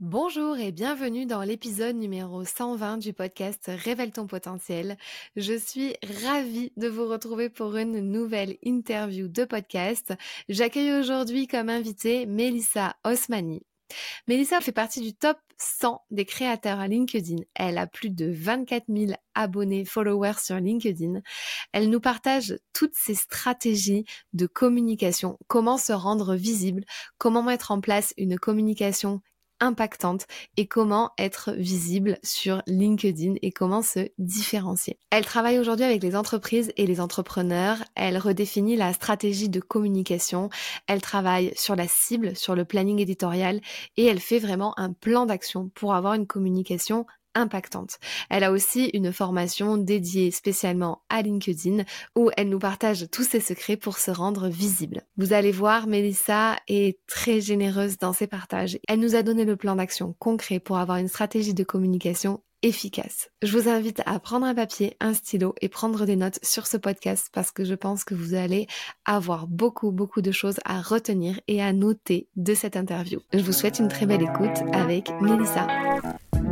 Bonjour et bienvenue dans l'épisode numéro 120 du podcast Révèle ton potentiel. Je suis ravie de vous retrouver pour une nouvelle interview de podcast. J'accueille aujourd'hui comme invitée Melissa Osmani. Melissa fait partie du top 100 des créateurs à LinkedIn. Elle a plus de 24 000 abonnés, followers sur LinkedIn. Elle nous partage toutes ses stratégies de communication, comment se rendre visible, comment mettre en place une communication impactante et comment être visible sur LinkedIn et comment se différencier. Elle travaille aujourd'hui avec les entreprises et les entrepreneurs. Elle redéfinit la stratégie de communication. Elle travaille sur la cible, sur le planning éditorial et elle fait vraiment un plan d'action pour avoir une communication impactante. Elle a aussi une formation dédiée spécialement à LinkedIn où elle nous partage tous ses secrets pour se rendre visible. Vous allez voir, Melissa est très généreuse dans ses partages. Elle nous a donné le plan d'action concret pour avoir une stratégie de communication efficace. Je vous invite à prendre un papier, un stylo et prendre des notes sur ce podcast parce que je pense que vous allez avoir beaucoup, beaucoup de choses à retenir et à noter de cette interview. Je vous souhaite une très belle écoute avec Melissa.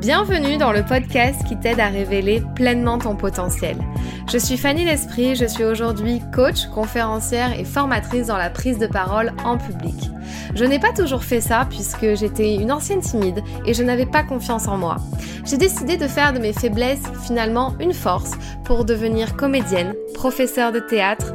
Bienvenue dans le podcast qui t'aide à révéler pleinement ton potentiel. Je suis Fanny L'Esprit, je suis aujourd'hui coach, conférencière et formatrice dans la prise de parole en public. Je n'ai pas toujours fait ça puisque j'étais une ancienne timide et je n'avais pas confiance en moi. J'ai décidé de faire de mes faiblesses finalement une force pour devenir comédienne, professeure de théâtre,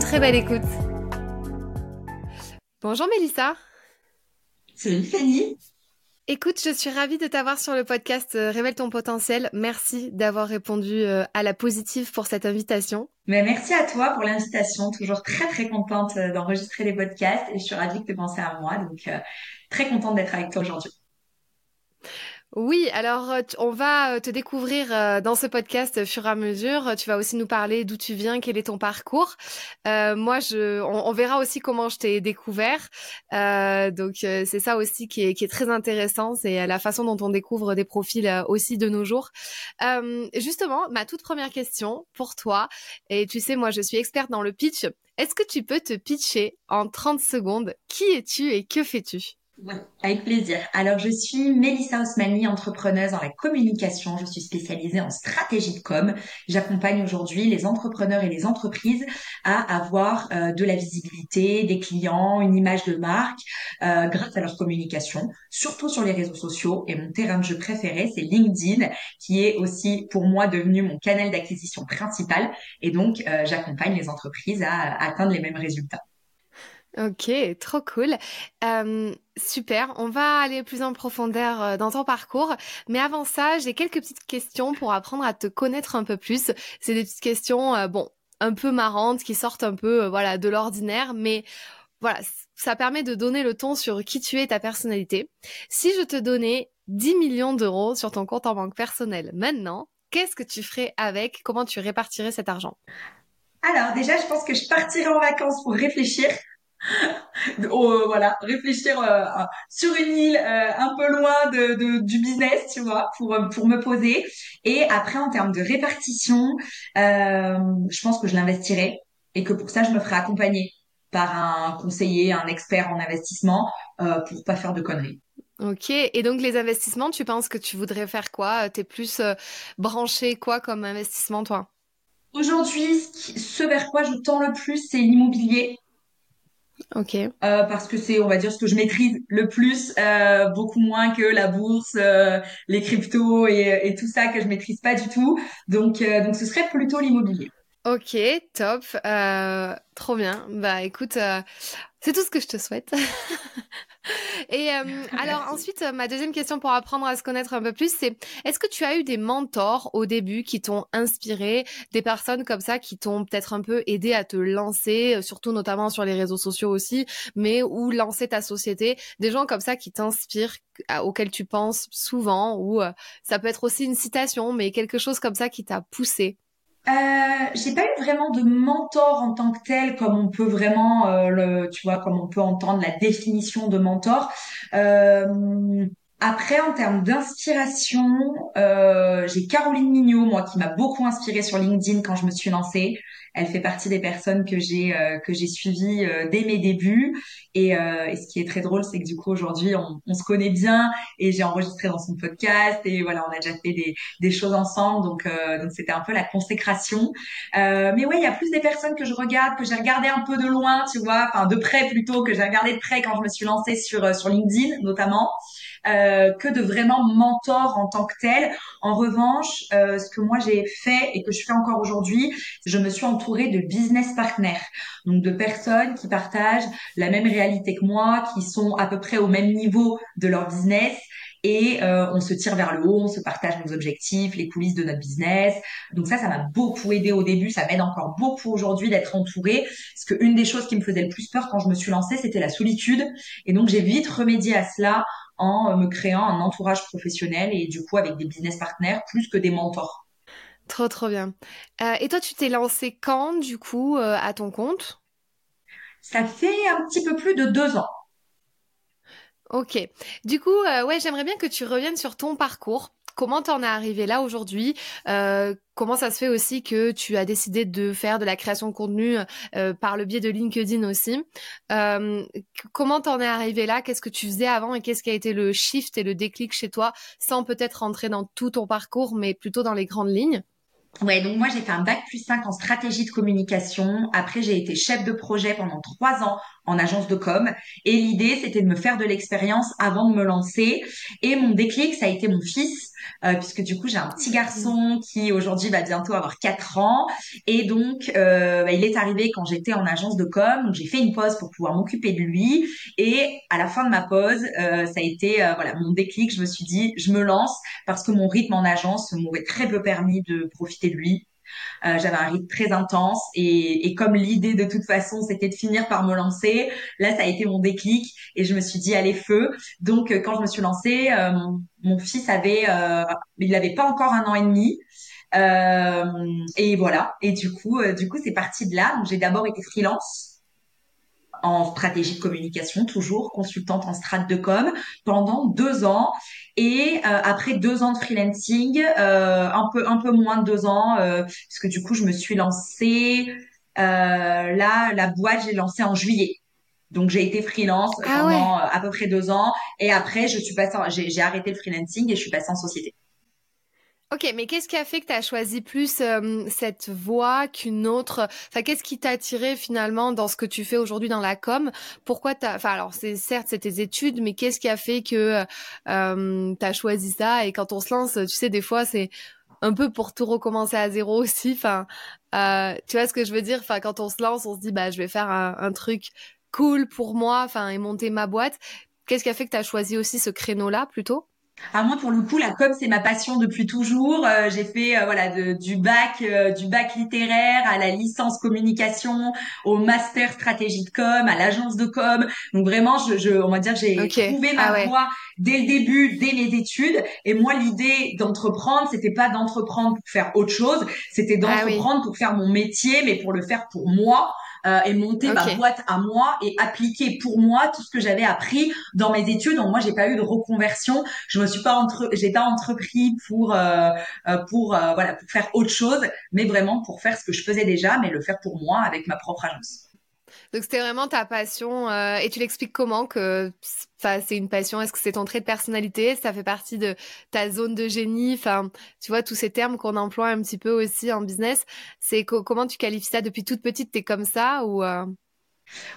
très belle écoute. Bonjour Mélissa. Salut Fanny. Écoute, je suis ravie de t'avoir sur le podcast euh, Révèle ton potentiel. Merci d'avoir répondu euh, à la positive pour cette invitation. Mais merci à toi pour l'invitation. Toujours très très contente euh, d'enregistrer les podcasts et je suis ravie que tu penses à moi. Donc très contente d'être avec toi aujourd'hui. Oui, alors euh, on va euh, te découvrir euh, dans ce podcast fur et à mesure. Tu vas aussi nous parler d'où tu viens, quel est ton parcours. moi, je, on, verra aussi comment je t'ai découvert. donc c'est ça aussi qui est, qui est très intéressant, c'est la façon dont on découvre des profils aussi de nos jours. justement, ma toute première question pour toi, et tu sais, moi je suis experte dans le pitch. Est-ce que tu peux te pitcher en 30 secondes? Qui es-tu et que fais-tu? Avec plaisir. Alors, je suis Mélissa Osmani, entrepreneuse dans la communication. Je suis spécialisée en stratégie de com. J'accompagne aujourd'hui les entrepreneurs et les entreprises à avoir euh, de la visibilité, des clients, une image de marque euh, grâce à leur communication, surtout sur les réseaux sociaux. Et mon terrain de jeu préféré, c'est LinkedIn, qui est aussi pour moi devenu mon canal d'acquisition principal. Et donc, euh, j'accompagne les entreprises à atteindre les mêmes résultats. Ok, trop cool. Euh, super, on va aller plus en profondeur euh, dans ton parcours. Mais avant ça, j'ai quelques petites questions pour apprendre à te connaître un peu plus. C'est des petites questions, euh, bon, un peu marrantes, qui sortent un peu, voilà, de l'ordinaire, mais voilà, ça permet de donner le ton sur qui tu es, ta personnalité. Si je te donnais 10 millions d'euros sur ton compte en banque personnel maintenant, qu'est-ce que tu ferais avec? Comment tu répartirais cet argent? Alors déjà, je pense que je partirais en vacances pour réfléchir oh, voilà, réfléchir euh, sur une île euh, un peu loin de, de, du business, tu vois, pour pour me poser. Et après, en termes de répartition, euh, je pense que je l'investirai et que pour ça, je me ferai accompagner par un conseiller, un expert en investissement euh, pour pas faire de conneries. Ok, et donc les investissements, tu penses que tu voudrais faire quoi? T'es plus branché quoi comme investissement, toi? Aujourd'hui, ce vers quoi je tends le plus, c'est l'immobilier. Ok. Euh, parce que c'est, on va dire, ce que je maîtrise le plus, euh, beaucoup moins que la bourse, euh, les cryptos et, et, tout ça que je maîtrise pas du tout. Donc, donc ce serait plutôt l'immobilier. Ok, top, trop bien. Bah écoute, c'est tout ce que je te souhaite. Et euh, alors ensuite, ma deuxième question pour apprendre à se connaître un peu plus, c'est est-ce que tu as eu des mentors au début qui t'ont inspiré, des personnes comme ça qui t'ont peut-être un peu aidé à te lancer, euh, surtout notamment sur les réseaux sociaux aussi, mais ou lancer ta société, des gens comme ça qui t'inspirent, auxquels tu penses souvent, ou euh, ça peut être aussi une citation, mais quelque chose comme ça qui t'a poussé? Euh, j'ai pas eu vraiment de mentor en tant que tel, comme on peut vraiment, euh, le, tu vois, comme on peut entendre la définition de mentor. Euh, après, en termes d'inspiration, euh, j'ai Caroline Mignot, moi, qui m'a beaucoup inspirée sur LinkedIn quand je me suis lancée. Elle fait partie des personnes que j'ai euh, que j'ai suivies euh, dès mes débuts. Et, euh, et, ce qui est très drôle, c'est que du coup aujourd'hui, on, on, se connaît bien et j'ai enregistré dans son podcast et voilà, on a déjà fait des, des choses ensemble. Donc donc c'était un peu la consécration. mais ouais, il y a plus des personnes que je regarde, que j'ai regardé un peu de loin, tu vois, enfin de près plutôt, que j'ai regardé de près quand je me suis lancée sur sur LinkedIn notamment. Euh, que de vraiment mentor en tant que tel. En revanche, euh, ce que moi j'ai fait et que je fais encore aujourd'hui, je me suis entourée de business partners, donc de personnes qui partagent la même réalité que moi, qui sont à peu près au même niveau de leur business et euh, on se tire vers le haut, on se partage nos objectifs, les coulisses de notre business. Donc ça, ça m'a beaucoup aidé au début, ça m'aide encore beaucoup aujourd'hui d'être entourée. Parce qu'une des choses qui me faisait le plus peur quand je me suis lancée, c'était la solitude. Et donc j'ai vite remédié à cela en me créant un entourage professionnel et du coup avec des business partners plus que des mentors. Trop trop bien. Euh, et toi, tu t'es lancé quand du coup euh, à ton compte? Ça fait un petit peu plus de deux ans. Ok. Du coup, euh, ouais, j'aimerais bien que tu reviennes sur ton parcours comment t'en es arrivé là aujourd'hui? Euh, Comment ça se fait aussi que tu as décidé de faire de la création de contenu euh, par le biais de LinkedIn aussi? Euh, Comment t'en es arrivé là? Qu'est-ce que tu faisais avant et qu'est-ce qui a été le shift et le déclic chez toi, sans peut-être rentrer dans tout ton parcours, mais plutôt dans les grandes lignes? Ouais, donc moi j'ai fait un bac plus 5 en stratégie de communication. Après j'ai été chef de projet pendant trois ans en agence de com. Et l'idée c'était de me faire de l'expérience avant de me lancer. Et mon déclic ça a été mon fils euh, puisque du coup j'ai un petit garçon qui aujourd'hui va bientôt avoir 4 ans. Et donc euh, bah, il est arrivé quand j'étais en agence de com. Donc j'ai fait une pause pour pouvoir m'occuper de lui. Et à la fin de ma pause euh, ça a été euh, voilà mon déclic. Je me suis dit je me lance parce que mon rythme en agence m'aurait très peu permis de profiter de lui euh, j'avais un rythme très intense et, et comme l'idée de toute façon c'était de finir par me lancer, là ça a été mon déclic et je me suis dit allez feu. Donc euh, quand je me suis lancée, euh, mon, fils avait, il n'avait pas encore un an et demi. et voilà. Et du coup, du coup, c'est parti de là. Donc j'ai d'abord été freelance en stratégie de communication, toujours consultante en strat de com pendant deux ans. Et euh, après deux ans de freelancing, euh, un peu un peu moins de deux ans, euh, parce que du coup je me suis lancée. là, la boîte j'ai lancé en juillet. Donc j'ai été freelance ah pendant à peu près deux ans. Et après je suis passée, j'ai arrêté le freelancing et je suis passée en société. Ok, mais qu'est-ce qui a fait que tu as choisi plus euh, cette voie qu'une autre? Enfin, qu'est-ce qui t'a attiré finalement dans ce que tu fais aujourd'hui dans la com? Pourquoi t'as Enfin, alors c'est certes c'est tes études, mais qu'est-ce qui a fait que euh, choisi ça? Et quand on se lance, tu sais, des fois c'est un peu pour tout recommencer à zéro aussi. Enfin, euh, tu vois ce que je veux dire? Enfin, quand on se lance, on se dit bah je vais faire un, un truc cool pour moi, enfin et monter ma boîte. Qu'est-ce qui a fait que tu as choisi aussi ce créneau-là plutôt? À moi, pour le coup, la com, c'est ma passion depuis toujours. Euh, j'ai fait euh, voilà du bac, euh, du bac littéraire à la licence communication, au master stratégie de com, à l'agence de com. Donc vraiment, je, je on va dire, j'ai trouvé ma ah voie dès le début, dès mes études. Et moi, l'idée d'entreprendre, c'était pas d'entreprendre pour faire autre chose, c'était ah d'entreprendre pour faire mon métier, mais pour le faire pour moi euh, et monter ma boîte à moi et appliquer pour moi tout ce que j'avais appris dans mes études. Donc moi, j'ai pas eu de reconversion. Je me suis pas entre, j'ai pas entrepris pour euh, euh pour euh, voilà pour faire autre chose, mais vraiment pour faire ce que je faisais déjà, mais le faire pour moi avec ma propre agence. Donc c'était vraiment ta passion euh, et tu l'expliques comment que c'est une passion? Est-ce que c'est ton trait de personnalité? Ça fait partie de ta zone de génie? Enfin, tu vois tous ces termes qu'on emploie un petit peu aussi en business. C'est comment tu qualifies ça depuis toute petite? T'es comme ça ou euh?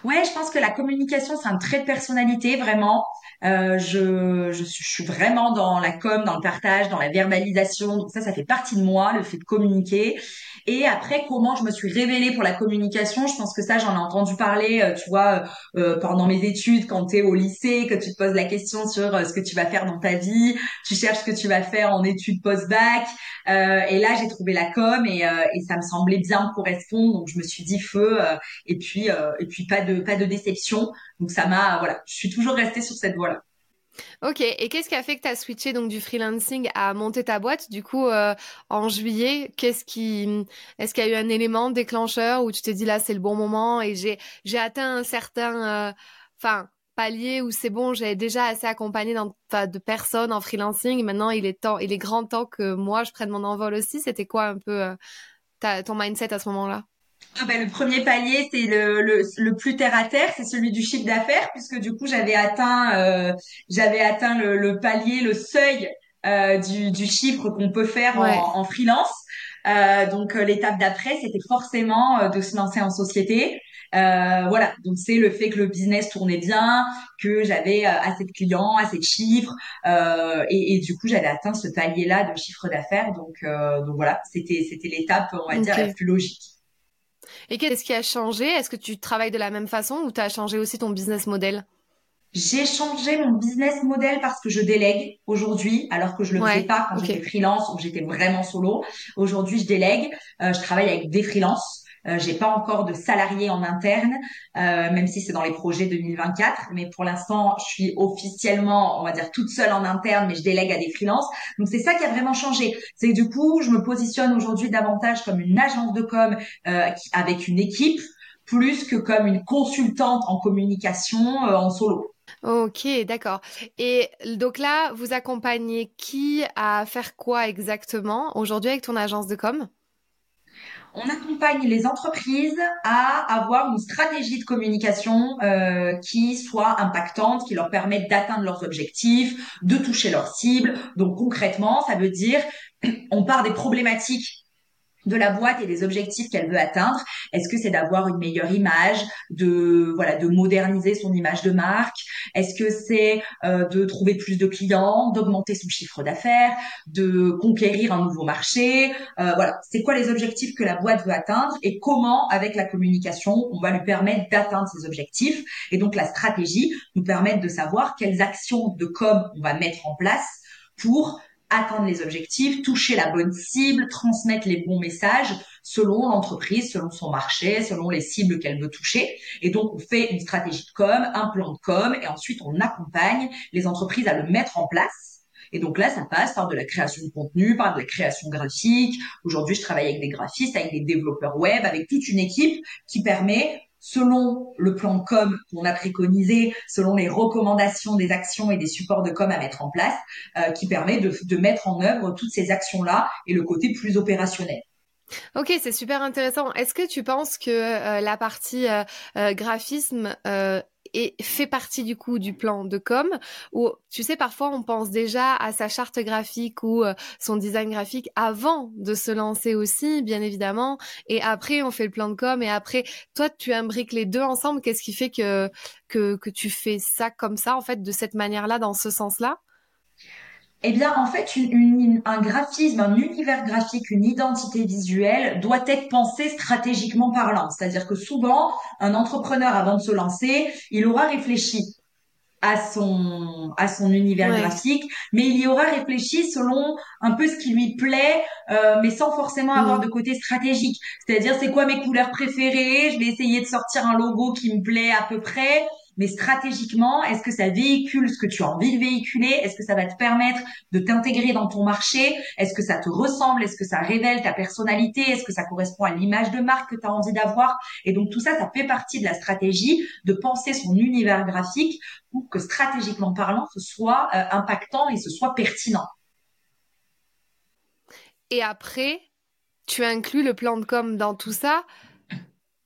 Ouais, je pense que la communication, c'est un trait de personnalité, vraiment. Euh, je, suis, je suis vraiment dans la com, dans le partage, dans la verbalisation. Donc ça, ça fait partie de moi, le fait de communiquer. Et après, comment je me suis révélée pour la communication, je pense que ça, j'en ai entendu parler, euh, tu vois, euh, pendant mes études, quand tu es au lycée, que tu te poses la question sur euh, ce que tu vas faire dans ta vie, tu cherches ce que tu vas faire en études post-bac. Euh, et là, j'ai trouvé la com et, et ça me semblait bien correspondre. Donc, je me suis dit feu. et puis, et puis pas de pas de déception. Donc ça m'a voilà, je suis toujours restée sur cette voie-là. Ok, et qu'est-ce qui a fait que tu as switché donc du freelancing à monter ta boîte? Du coup euh, en juillet Qu'est-ce qui est-ce qu'il y a eu un élément déclencheur où tu t'es dit là c'est le bon moment et j'ai atteint un certain euh, palier où c'est bon, j'ai déjà assez accompagné de personnes en freelancing. Maintenant, il est grand temps que moi je prenne mon envol aussi. C'était quoi un peu euh, ton mindset à ce moment-là? Ah ben, le premier palier, c'est le, le, le, plus terre à terre, c'est celui du chiffre d'affaires, puisque du coup j'avais atteint, euh, j'avais atteint le, le, palier, le seuil euh, du, du, chiffre qu'on peut faire en, en, freelance. Euh, donc euh, l'étape d'après, c'était forcément euh, de se lancer en société. Euh, voilà, donc c'est le fait que le business tournait bien, que j'avais assez de clients, assez de chiffres, et, et, du coup j'avais atteint ce palier-là de chiffre d'affaires. Donc, donc voilà, c'était c'était l'étape, on va dire, la plus logique. Et qu'est-ce qui a changé? Est-ce que tu travailles de la même façon ou tu as changé aussi ton business model? J'ai changé mon business model parce que je délègue aujourd'hui, alors que je le faisais pas quand j'étais freelance ou j'étais vraiment solo. Aujourd'hui, je délègue. Euh, je travaille avec des freelances. Euh, j'ai pas encore de salariés en interne, euh, même si c'est dans les projets 2024. Mais pour l'instant, je suis officiellement, on va dire, toute seule en interne, mais je délègue à des freelances. Donc c'est ça qui a vraiment changé. C'est du coup, je me positionne aujourd'hui davantage comme une agence de com euh, avec une équipe, plus que comme une consultante en communication euh, en solo. Ok, d'accord. Et donc là, vous accompagnez qui à faire quoi exactement aujourd'hui avec ton agence de com? On accompagne les entreprises à avoir une stratégie de communication euh, qui soit impactante, qui leur permette d'atteindre leurs objectifs, de toucher leurs cibles. Donc concrètement, ça veut dire on part des problématiques de la boîte et des objectifs qu'elle veut atteindre. Est-ce que c'est d'avoir une meilleure image, de voilà, de moderniser son image de marque? Est-ce que c'est euh, de trouver plus de clients, d'augmenter son chiffre d'affaires, de conquérir un nouveau marché? Euh, Voilà, c'est quoi les objectifs que la boîte veut atteindre et comment, avec la communication, on va lui permettre d'atteindre ces objectifs? Et donc la stratégie nous permet de savoir quelles actions de com on va mettre en place pour atteindre les objectifs, toucher la bonne cible, transmettre les bons messages selon l'entreprise, selon son marché, selon les cibles qu'elle veut toucher. Et donc, on fait une stratégie de com, un plan de com, et ensuite, on accompagne les entreprises à le mettre en place. Et donc là, ça passe par de la création de contenu, par de la création graphique. Aujourd'hui, je travaille avec des graphistes, avec des développeurs web, avec toute une équipe qui permet selon le plan com qu'on a préconisé, selon les recommandations des actions et des supports de com à mettre en place, euh, qui permet de, de mettre en œuvre toutes ces actions-là et le côté plus opérationnel. Ok, c'est super intéressant. Est-ce que tu penses que euh, la partie euh, euh, graphisme et fait partie du coup du plan de com ou tu sais parfois on pense déjà à sa charte graphique ou euh, son design graphique avant de se lancer aussi bien évidemment. Et après on fait le plan de com et après toi tu imbriques les deux ensemble. Qu'est-ce qui fait que que que tu fais ça comme ça en fait de cette manière-là dans ce sens-là? Eh bien, en fait, une, un graphisme, un univers graphique, une identité visuelle doit être pensé stratégiquement parlant. C'est-à-dire que souvent, un entrepreneur, avant de se lancer, il aura réfléchi à son à son univers graphique, mais il y aura réfléchi selon un peu ce qui lui plaît, euh, mais sans forcément avoir mm. de côté stratégique. C'est-à-dire, c'est quoi mes couleurs préférées? Je vais essayer de sortir un logo qui me plaît à peu près mais stratégiquement, est-ce que ça véhicule ce que tu as envie de véhiculer? Est-ce que ça va te permettre de t'intégrer dans ton marché? Est-ce que ça te ressemble? Est-ce que ça révèle ta personnalité? Est-ce que ça correspond à l'image de marque que tu as envie d'avoir? Et donc tout ça, ça fait partie de la stratégie de penser son univers graphique pour que stratégiquement parlant, ce soit euh, impactant et ce soit pertinent. Et après, tu inclus le plan de com dans tout ça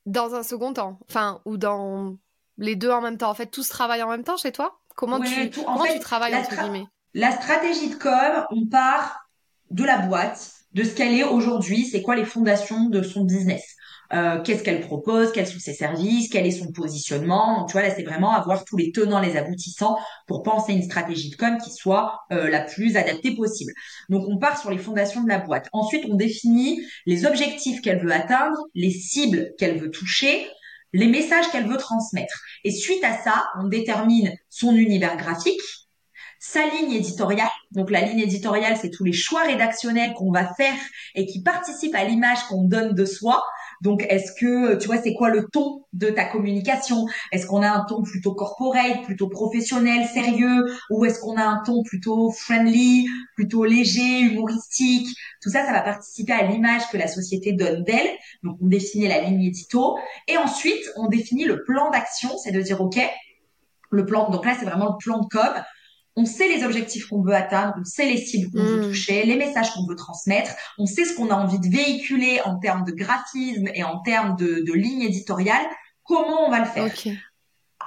dans un second temps, enfin, ou dans les deux en même temps En fait, tout se travaille en même temps chez toi Comment, tu, comment tu travailles entre guillemets? La stratégie de com, on part de la boîte, de ce qu'elle est aujourd'hui, c'est quoi les fondations de son business? euh, qu'est-ce qu'elle propose, quels sont ses services, quel est son positionnement? Donc, tu vois, là, c'est vraiment avoir tous les tenants, les aboutissants pour penser une stratégie de com qui soit euh, la plus adaptée possible. Donc, on part sur les fondations de la boîte. Ensuite, on définit les objectifs qu'elle veut atteindre, les cibles qu'elle veut toucher, les messages qu'elle veut transmettre. Et suite à ça, on détermine son univers graphique, sa ligne éditoriale. Donc la ligne éditoriale, c'est tous les choix rédactionnels qu'on va faire et qui participent à l'image qu'on donne de soi. Donc, est-ce que, tu vois, c'est quoi le ton de ta communication? Est-ce qu'on a un ton plutôt corporate, plutôt professionnel, sérieux? Ou est-ce qu'on a un ton plutôt friendly, plutôt léger, humoristique? Tout ça, ça va participer à l'image que la société donne d'elle. Donc, on définit la ligne édito. Et ensuite, on définit le plan d'action. C'est de dire, OK, le plan, donc là, c'est vraiment le plan de com on sait les objectifs qu'on veut atteindre, on sait les cibles qu'on veut mm. toucher, les messages qu'on veut transmettre, on sait ce qu'on a envie de véhiculer en termes de graphisme et en termes de, de ligne éditoriale. Comment on va le faire?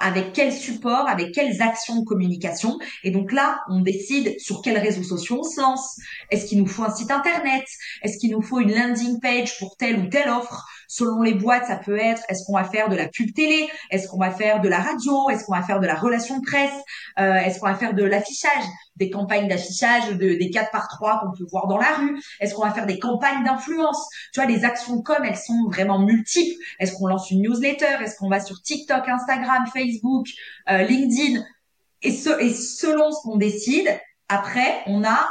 Avec quel support, avec quelles actions de communication? Et donc là, on décide sur quels réseaux sociaux on se lance. Est-ce qu'il nous faut un site internet? Est-ce qu'il nous faut une landing page pour telle ou telle offre? Selon les boîtes, ça peut être est-ce qu'on va faire de la pub télé? Est-ce qu'on va faire de la radio? Est-ce qu'on va faire de la relation presse? Euh, Est-ce qu'on va faire de l'affichage? Des campagnes d'affichage, de, des 4 par 3 qu'on peut voir dans la rue. Est-ce qu'on va faire des campagnes d'influence? Tu vois, les actions com, elles sont vraiment multiples. Est-ce qu'on lance une newsletter? Est-ce qu'on va sur TikTok, Instagram, Facebook, euh, LinkedIn? Et, ce, et selon ce qu'on décide, après, on a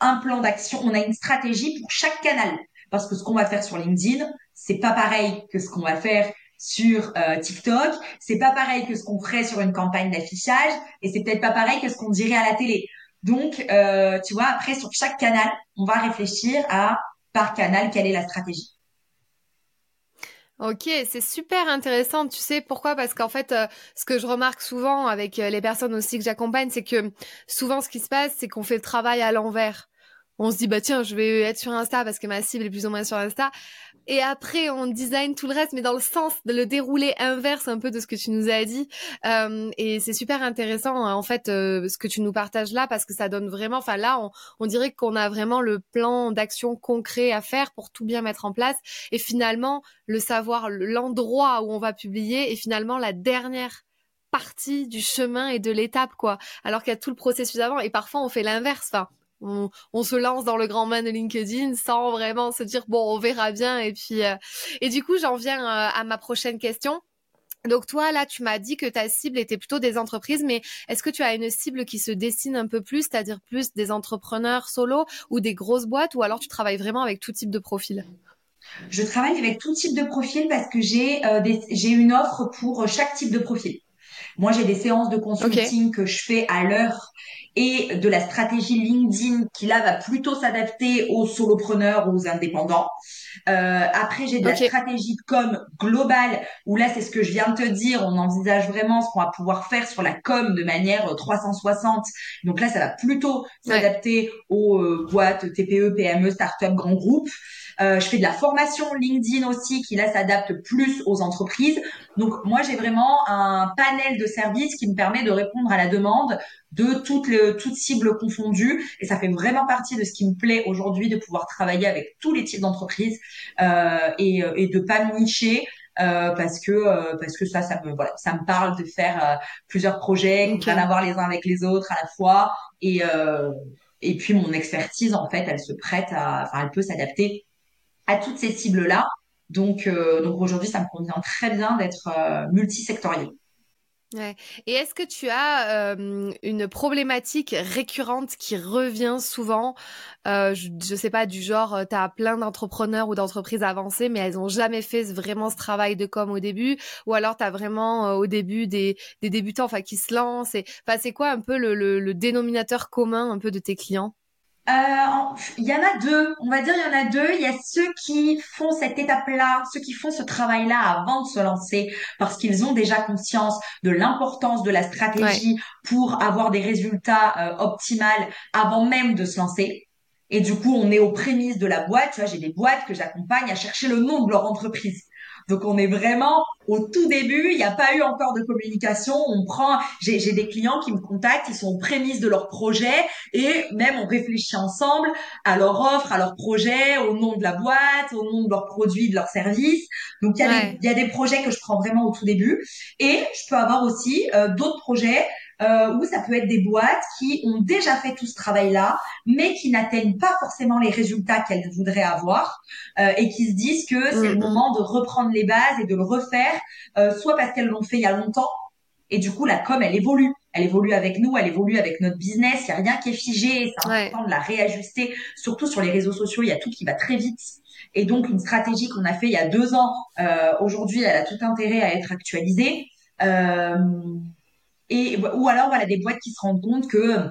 un plan d'action, on a une stratégie pour chaque canal. Parce que ce qu'on va faire sur LinkedIn, c'est pas pareil que ce qu'on va faire sur euh, TikTok, c'est pas pareil que ce qu'on ferait sur une campagne d'affichage, et c'est peut-être pas pareil que ce qu'on dirait à la télé. Donc, euh, tu vois, après sur chaque canal, on va réfléchir à par canal quelle est la stratégie. Ok, c'est super intéressant. Tu sais pourquoi? Parce qu'en fait, euh, ce que je remarque souvent avec les personnes aussi que j'accompagne, c'est que souvent ce qui se passe, c'est qu'on fait le travail à l'envers on se dit bah tiens je vais être sur Insta parce que ma cible est plus ou moins sur Insta. Et après on design tout le reste mais dans le sens de le dérouler inverse un peu de ce que tu nous as dit. Euh, et c'est super intéressant en fait euh, ce que tu nous partages là parce que ça donne vraiment enfin là on, on dirait qu'on a vraiment le plan d'action concret à faire pour tout bien mettre en place. Et finalement le savoir l'endroit où on va publier et finalement la dernière partie du chemin et de l'étape quoi. Alors qu'il y a tout le processus avant et parfois on fait l'inverse enfin on, se lance dans le grand bain de LinkedIn sans vraiment se dire bon on verra bien et puis euh, et du coup j'en viens euh, à ma prochaine question. Donc toi là tu m'as dit que ta cible était plutôt des entreprises mais est-ce que tu as une cible qui se dessine un peu plus, c'est-à-dire plus des entrepreneurs solo ou des grosses boîtes ou alors tu travailles vraiment avec tout type de profil? Je travaille avec tout type de profil parce que j'ai euh, j'ai une offre pour chaque type de profil. Moi, j'ai des séances de consulting que je fais à l'heure et de la stratégie LinkedIn qui là va plutôt s'adapter aux solopreneurs, aux indépendants. Euh, après, j'ai de la stratégie de com globale où là, c'est ce que je viens de te dire. On envisage vraiment ce qu'on va pouvoir faire sur la com de manière 360. Euh, Donc là, ça va plutôt s'adapter aux euh, boîtes TPE, PME, start-up, grands groupes. Euh, je fais de la formation LinkedIn aussi qui là s'adapte plus aux entreprises. Donc moi j'ai vraiment un panel de services qui me permet de répondre à la demande de toutes les toutes cibles confondues et ça fait vraiment partie de ce qui me plaît aujourd'hui de pouvoir travailler avec tous les types d'entreprises euh, et, euh, et de pas me nicher euh, parce que euh, parce que ça ça me voilà ça me parle de faire plusieurs projets qui okay. avoir les uns avec les autres à la fois et et puis mon expertise en fait elle se prête à enfin elle peut s'adapter à toutes ces cibles-là. Donc, euh, donc aujourd'hui, ça me convient très bien d'être multisectoriel. Et est-ce que tu as une problématique récurrente qui revient souvent? Euh, je, je sais pas, du genre, tu as plein d'entrepreneurs ou d'entreprises avancées, mais elles n'ont jamais fait vraiment ce travail de com au début, ou alors tu as vraiment au début des, débutants enfin, qui se lancent. C'est quoi un peu le, le, dénominateur commun un peu de tes clients? Il y en a deux, on va dire il y en a deux. Il y a ceux qui font cette étape-là, ceux qui font ce travail-là avant de se lancer, parce qu'ils ont déjà conscience de l'importance de la stratégie pour avoir des résultats euh, optimales avant même de se lancer. Et du coup, on est aux prémices de la boîte. Tu vois, j'ai des boîtes que j'accompagne à chercher le nom de leur entreprise. Donc on est vraiment au tout début, il n'y a pas eu encore de communication. On prend, j'ai des clients qui me contactent, ils sont aux prémices de leur projet et même on réfléchit ensemble à leur offre, à leur projet, au nom de la boîte, au nom de leurs produits, de leurs services. Donc il y, a des, il y a des projets que je prends vraiment au tout début et je peux avoir aussi euh, d'autres projets euh, ou ça peut être des boîtes qui ont déjà fait tout ce travail-là, mais qui n'atteignent pas forcément les résultats qu'elles voudraient avoir, euh, et qui se disent que c'est le mm-hmm. moment de reprendre les bases et de le refaire, euh, soit parce qu'elles l'ont fait il y a longtemps, et du coup la com elle évolue, elle évolue avec nous, elle évolue avec notre business, il y a rien qui est figé, c'est important de la réajuster, surtout sur les réseaux sociaux, il y a tout qui va très vite. Et donc une stratégie qu'on a fait il y a deux ans, euh, aujourd'hui elle a tout intérêt à être actualisée. Euh, et ou alors voilà des boîtes qui se rendent compte que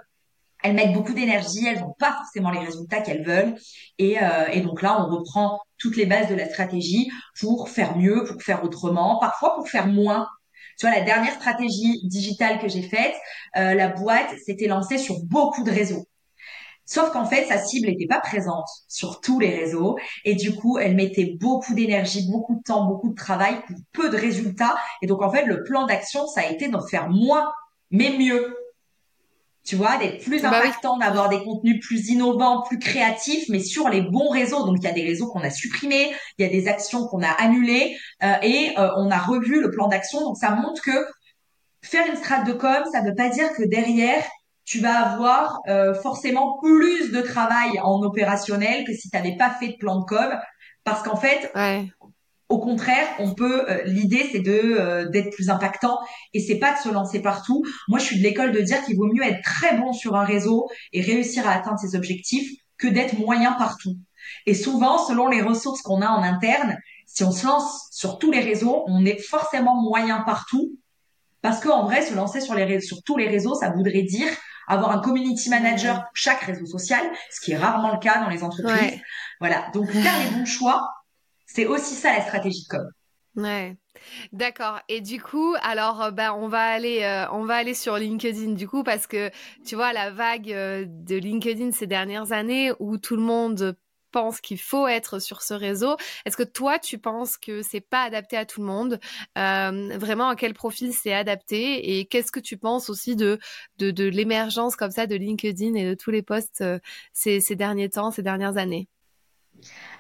elles mettent beaucoup d'énergie, elles n'ont pas forcément les résultats qu'elles veulent. Et, euh, et, donc là, on reprend toutes les bases de la stratégie pour faire mieux, pour faire autrement, parfois pour faire moins. Tu vois, la dernière stratégie digitale que j'ai faite, euh, la boîte s'était lancée sur beaucoup de réseaux. Sauf qu'en fait, sa cible n'était pas présente sur tous les réseaux et du coup, elle mettait beaucoup d'énergie, beaucoup de temps, beaucoup de travail pour peu de résultats. Et donc, en fait, le plan d'action, ça a été d'en faire moins, mais mieux. Tu vois, d'être plus bah impactant, d'avoir des contenus plus innovants, plus créatifs, mais sur les bons réseaux. Donc, il y a des réseaux qu'on a supprimés, il y a des actions qu'on a annulées euh, et euh, on a revu le plan d'action. Donc, ça montre que faire une strate de com, ça ne veut pas dire que derrière, tu vas avoir euh, forcément plus de travail en opérationnel que si tu n'avais pas fait de plan de com. Parce qu'en fait, au contraire, on peut. Euh, l'idée, c'est de euh, d'être plus impactant et c'est pas de se lancer partout. Moi, je suis de l'école de dire qu'il vaut mieux être très bon sur un réseau et réussir à atteindre ses objectifs que d'être moyen partout. Et souvent, selon les ressources qu'on a en interne, si on se lance sur tous les réseaux, on est forcément moyen partout. Parce qu'en vrai, se lancer sur, les, sur tous les réseaux, ça voudrait dire avoir un community manager pour chaque réseau social, ce qui est rarement le cas dans les entreprises. Voilà. Donc, faire les bons choix, c'est aussi ça la stratégie de com. Ouais. D'accord. Et du coup, alors, ben, on va aller, euh, on va aller sur LinkedIn du coup parce que tu vois la vague euh, de LinkedIn ces dernières années où tout le monde pense qu'il faut être sur ce réseau. Est-ce que toi, tu penses que c'est pas adapté à tout le monde? Euh, Vraiment, à quel profil c'est adapté? Et qu'est-ce que tu penses aussi de, de, de l'émergence comme ça de LinkedIn et de tous les posts euh, ces, ces derniers temps, ces dernières années?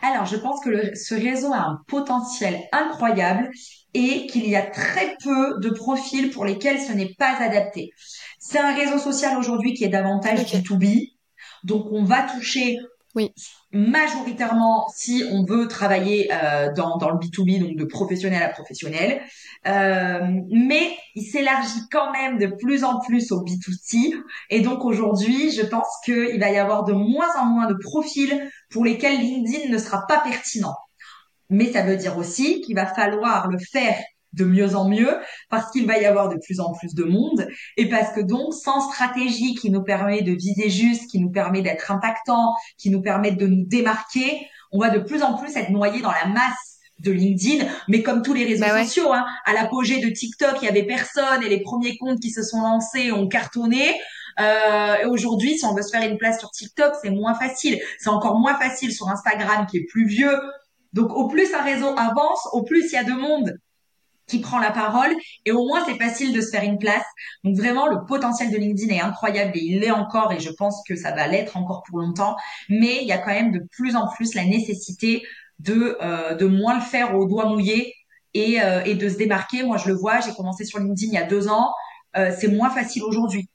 Alors, je pense que ce réseau a un potentiel incroyable et qu'il y a très peu de profils pour lesquels ce n'est pas adapté. C'est un réseau social aujourd'hui qui est davantage B2B. Donc, on va toucher oui. Majoritairement, si on veut travailler euh, dans, dans le B2B, donc de professionnel à professionnel, euh, mais il s'élargit quand même de plus en plus au B2C. Et donc aujourd'hui, je pense qu'il va y avoir de moins en moins de profils pour lesquels LinkedIn ne sera pas pertinent. Mais ça veut dire aussi qu'il va falloir le faire de mieux en mieux parce qu'il va y avoir de plus en plus de monde et parce que donc sans stratégie qui nous permet de viser juste, qui nous permet d'être impactant, qui nous permet de nous démarquer, on va de plus en plus être noyé dans la masse de LinkedIn, mais comme tous les réseaux bah sociaux, hein, à l'apogée de TikTok, il y avait personne et les premiers comptes qui se sont lancés ont cartonné. Euh, et aujourd'hui, si on veut se faire une place sur TikTok, c'est moins facile. C'est encore moins facile sur Instagram qui est plus vieux. Donc, au plus un réseau avance, au plus il y a de monde qui prend la parole et au moins c'est facile de se faire une place. Donc vraiment le potentiel de LinkedIn est incroyable et il l'est encore et je pense que ça va l'être encore pour longtemps. Mais il y a quand même de plus en plus la nécessité de euh, de moins le faire au doigt mouillé et, euh, et de se démarquer. Moi je le vois, j'ai commencé sur LinkedIn il y a deux ans. Euh, c'est moins facile aujourd'hui.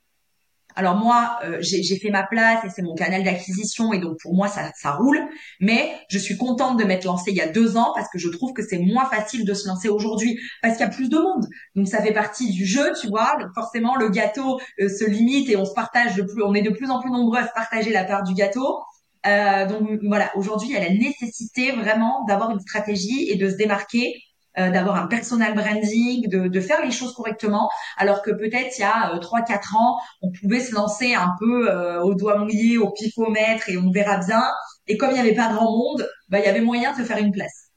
Alors moi, euh, j'ai fait ma place et c'est mon canal d'acquisition et donc pour moi ça, ça roule. Mais je suis contente de m'être lancée il y a deux ans parce que je trouve que c'est moins facile de se lancer aujourd'hui parce qu'il y a plus de monde. Donc ça fait partie du jeu, tu vois. forcément le gâteau euh, se limite et on se partage de plus, on est de plus en plus nombreux à se partager la part du gâteau. Euh, donc voilà, aujourd'hui il y a la nécessité vraiment d'avoir une stratégie et de se démarquer euh, d'avoir un personal branding, de, faire les choses correctement, alors que peut-être il y a euh, trois 4 ans, on pouvait se lancer un peu euh, au doigt mouillé, au pifomètre et on verra bien. Et comme il n'y avait pas grand monde, bah, il y avait moyen de se faire une place.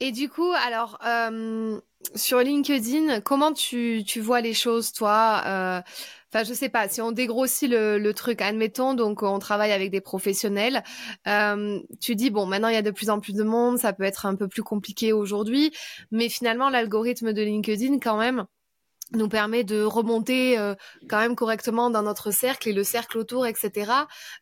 Et du coup, alors, sur LinkedIn, comment tu, tu vois les choses, toi? Enfin je sais pas, si on dégrossit le, le, truc, admettons, donc on travaille avec des professionnels, euh, tu dis bon maintenant il y a de plus en plus de monde, ça peut être un peu plus compliqué aujourd'hui, mais finalement l'algorithme de LinkedIn quand même nous permet de remonter euh, quand même correctement dans notre cercle et le cercle autour, etc.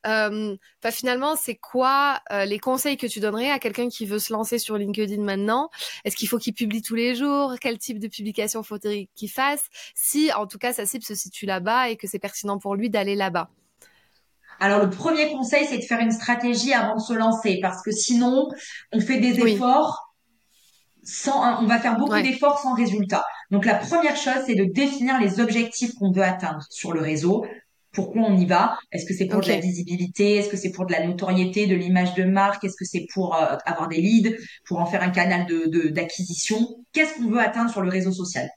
Euh, finalement, c'est quoi euh, les conseils que tu donnerais à quelqu'un qui veut se lancer sur LinkedIn maintenant? Est-ce qu'il faut qu'il publie tous les jours? Quel type de publication faut-il qu'il fasse? Si, en tout cas, sa cible se situe là-bas et que c'est pertinent pour lui d'aller là-bas. Alors le premier conseil, c'est de faire une stratégie avant de se lancer, parce que sinon, on fait des efforts sans, on va faire beaucoup d'efforts sans résultat. Donc la première chose, c'est de définir les objectifs qu'on veut atteindre sur le réseau. Pourquoi on y va? Est-ce que c'est pour de la visibilité? Est-ce que c'est pour de la notoriété, de l'image de marque? Est-ce que c'est pour euh, avoir des leads, pour en faire un canal de d'acquisition? Qu'est-ce qu'on veut atteindre sur le réseau social?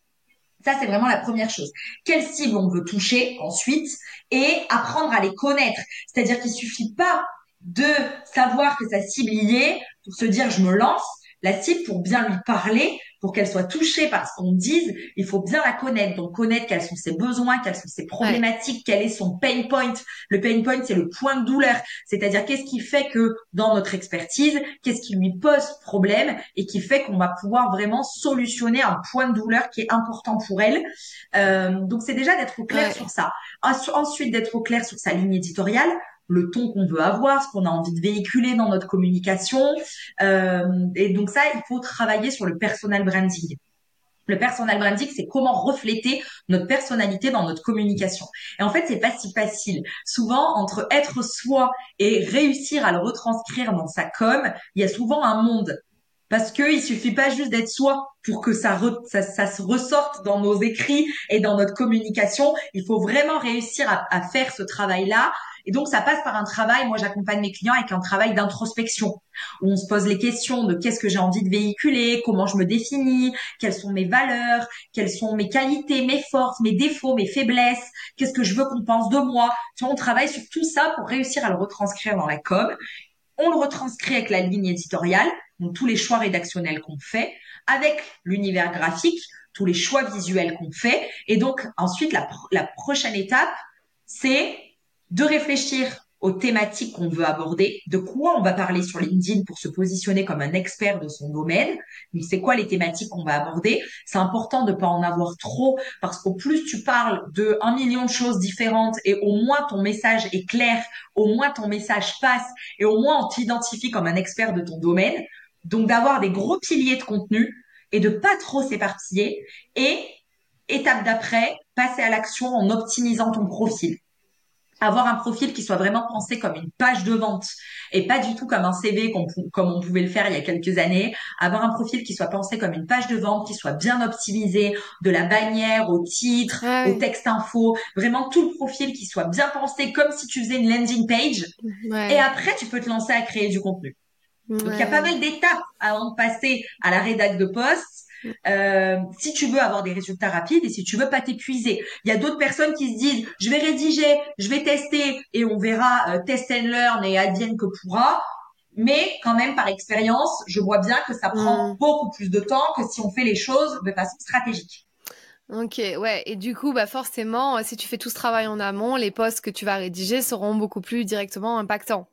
Ça, c'est vraiment la première chose. Quelle cible on veut toucher ensuite et apprendre à les connaître. C'est-à-dire qu'il suffit pas de savoir que sa cible y est pour se dire je me lance, la cible, pour bien lui parler, pour qu'elle soit touchée par ce qu'on dise, il faut bien la connaître. Donc connaître quels sont ses besoins, quelles sont ses problématiques, quel est son pain point. Le pain point, c'est le point de douleur. C'est-à-dire qu'est-ce qui fait que dans notre expertise, qu'est-ce qui lui pose problème et qui fait qu'on va pouvoir vraiment solutionner un point de douleur qui est important pour elle. Euh, donc c'est déjà d'être au clair sur ça. Ensuite d'être au clair sur sa ligne éditoriale, le ton qu'on veut avoir, ce qu'on a envie de véhiculer dans notre communication. Euh, et donc ça, il faut travailler sur le personal branding. Le personal branding, c'est comment refléter notre personnalité dans notre communication. Et en fait, c'est pas si facile. Souvent, entre être soi et réussir à le retranscrire dans sa com, il y a souvent un monde. Parce que il suffit pas juste d'être soi pour que ça, ça, ça, se ressorte dans nos écrits et dans notre communication. Il faut vraiment réussir à, à faire ce travail-là et donc, ça passe par un travail. Moi, j'accompagne mes clients avec un travail d'introspection où on se pose les questions de qu'est-ce que j'ai envie de véhiculer, comment je me définis, quelles sont mes valeurs, quelles sont mes qualités, mes forces, mes défauts, mes faiblesses, qu'est-ce que je veux qu'on pense de moi. Tu vois, on travaille sur tout ça pour réussir à le retranscrire dans la com. On le retranscrit avec la ligne éditoriale, donc tous les choix rédactionnels qu'on fait, avec l'univers graphique, tous les choix visuels qu'on fait. Et donc, ensuite, la, la prochaine étape, c'est de réfléchir aux thématiques qu'on veut aborder, de quoi on va parler sur LinkedIn pour se positionner comme un expert de son domaine. Donc, c'est quoi les thématiques qu'on va aborder C'est important de pas en avoir trop parce qu'au plus tu parles de un million de choses différentes et au moins ton message est clair, au moins ton message passe et au moins on t'identifie comme un expert de ton domaine. Donc, d'avoir des gros piliers de contenu et de pas trop s'éparpiller et étape d'après, passer à l'action en optimisant ton profil avoir un profil qui soit vraiment pensé comme une page de vente et pas du tout comme un CV comme on pouvait le faire il y a quelques années. Avoir un profil qui soit pensé comme une page de vente, qui soit bien optimisé, de la bannière au titre, au texte info, vraiment tout le profil qui soit bien pensé comme si tu faisais une landing page. Et après, tu peux te lancer à créer du contenu. Donc, il y a pas mal d'étapes avant de passer à la rédac de poste euh, si tu veux avoir des résultats rapides et si tu veux pas t'épuiser. Il y a d'autres personnes qui se disent je vais rédiger, je vais tester et on verra euh, test and learn et advienne que pourra. Mais quand même, par expérience, je vois bien que ça prend mm. beaucoup plus de temps que si on fait les choses de façon stratégique. Ok, ouais. Et du coup, bah forcément, si tu fais tout ce travail en amont, les posts que tu vas rédiger seront beaucoup plus directement impactants.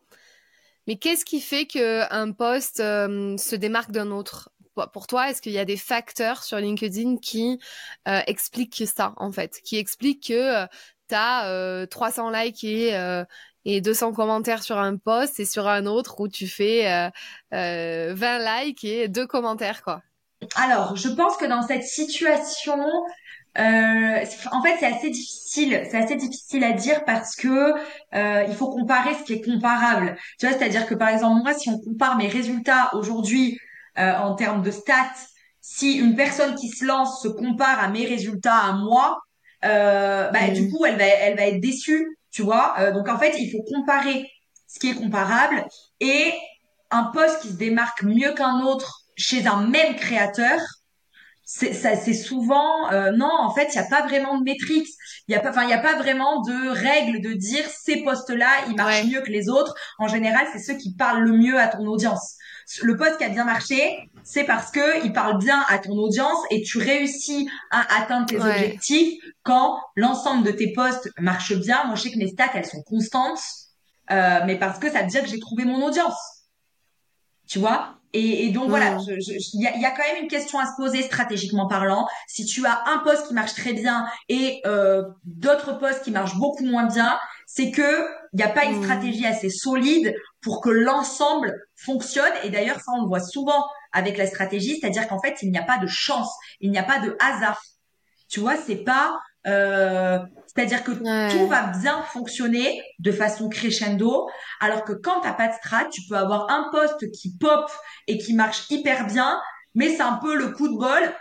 Mais qu'est-ce qui fait qu'un post euh, se démarque d'un autre? Pour toi, est-ce qu'il y a des facteurs sur LinkedIn qui euh, expliquent ça, en fait, qui expliquent que tu as 300 likes et, euh, et 200 commentaires sur un post et sur un autre où tu fais 20 euh, likes et 2 commentaires, quoi? Alors, je pense que dans cette situation, en fait, c'est assez difficile. C'est assez difficile à dire parce que il faut comparer ce qui est comparable. Tu vois, c'est-à-dire que par exemple moi, si on compare mes résultats aujourd'hui euh, en termes de stats, si une personne qui se lance se compare à mes résultats à moi, euh, bah, du coup, elle va, elle va être déçue, tu vois. Euh, donc, en fait, il faut comparer ce qui est comparable et un poste qui se démarque mieux qu'un autre chez un même créateur, c'est ça c'est souvent euh, non en fait il y a pas vraiment de métriques il y a pas enfin il y a pas vraiment de règles de dire ces postes là ils marchent mieux que les autres. En général c'est ceux qui parlent le mieux à ton audience le post qui a bien marché, c'est parce que il parle bien à ton audience et tu réussis à atteindre tes objectifs quand l'ensemble de tes posts marche bien. Moi, je sais que mes stats, elles sont constantes, euh, mais parce que ça veut dire que j'ai trouvé mon audience. Tu vois? Et, donc voilà, il y, a, y, a, quand même une question à se poser stratégiquement parlant. Si tu as un poste qui marche très bien et euh, d'autres postes qui marchent beaucoup moins bien, c'est que il n'y a pas une mmh. stratégie assez solide pour que l'ensemble fonctionne. Et d'ailleurs, ça on le voit souvent avec la stratégie, c'est-à-dire qu'en fait, il n'y a pas de chance, il n'y a pas de hasard. Tu vois, c'est pas euh, c'est-à-dire que tout va bien fonctionner de façon crescendo, alors que quand t'as pas de strat, tu peux avoir un poste qui pop et qui marche hyper bien, mais c'est un peu le coup de bol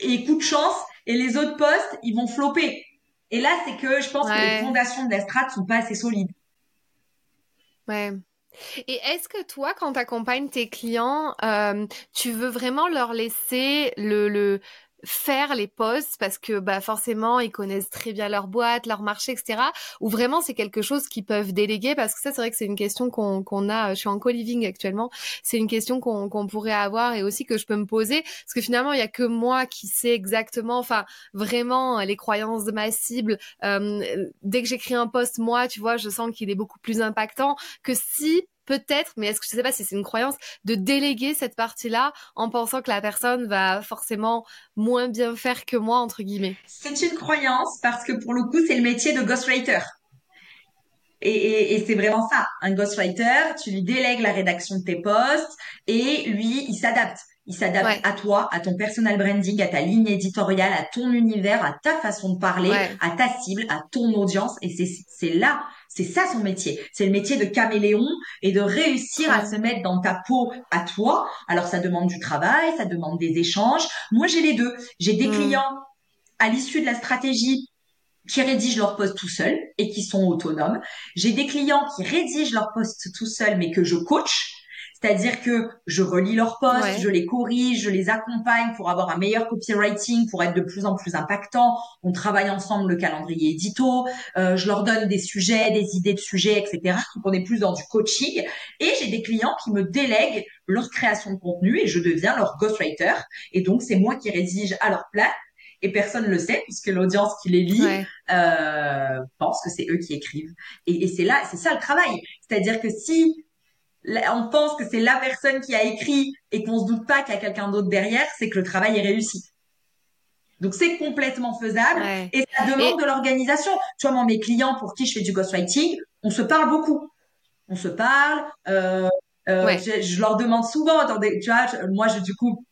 et coup de chance, et les autres postes, ils vont flopper. Et là, c'est que je pense que les fondations de la strat sont pas assez solides. Ouais. Et est-ce que toi, quand tu accompagnes tes clients, euh, tu veux vraiment leur laisser le, le, faire les posts parce que bah forcément ils connaissent très bien leur boîte, leur marché, etc. Ou vraiment c'est quelque chose qu'ils peuvent déléguer? Parce que ça c'est vrai que c'est une question qu'on a. Je suis en co-living actuellement. C'est une question qu'on pourrait avoir et aussi que je peux me poser parce que finalement il y a que moi qui sais exactement, enfin vraiment les croyances de ma cible. Euh, dès que j'écris un post moi, tu vois, je sens qu'il est beaucoup plus impactant que si peut-être, mais est-ce que je sais pas si c'est une croyance, de déléguer cette partie-là en pensant que la personne va forcément moins bien faire que moi, entre guillemets? C'est une croyance parce que pour le coup, c'est le métier de ghostwriter. Et, et, c'est vraiment ça. Un ghostwriter, tu lui délègues la rédaction de tes posts et lui, il s'adapte. Il s'adapte à toi, à ton personal branding, à ta ligne éditoriale, à ton univers, à ta façon de parler, à ta cible, à ton audience. Et c'est là c'est ça son métier. C'est le métier de caméléon et de réussir à se mettre dans ta peau à toi. Alors ça demande du travail, ça demande des échanges. Moi j'ai les deux. J'ai des hmm. clients à l'issue de la stratégie qui rédigent leur poste tout seuls et qui sont autonomes. J'ai des clients qui rédigent leur poste tout seuls mais que je coach c'est-à-dire que je relis leurs posts, je les corrige, je les accompagne pour avoir un meilleur copywriting, pour être de plus en plus impactant. On travaille ensemble le calendrier édito, euh, je leur donne des sujets, des idées de sujets, etc. Donc on est plus dans du coaching. Et j'ai des clients qui me délèguent leur création de contenu et je deviens leur ghostwriter. Et donc c'est moi qui rédige à leur place et personne ne le sait puisque l'audience qui les lit euh, pense que c'est eux qui écrivent. Et, et c'est là, c'est ça le travail. C'est-à-dire que si on pense que c'est la personne qui a écrit et qu'on se doute pas qu'il y a quelqu'un d'autre derrière, c'est que le travail est réussi. Donc c'est complètement faisable et ça demande de l'organisation. Tu vois, moi, mes clients pour qui je fais du ghostwriting, on se parle beaucoup. On se parle. Euh, euh, je, leur demande souvent, attendez, tu vois, moi, je, du coup,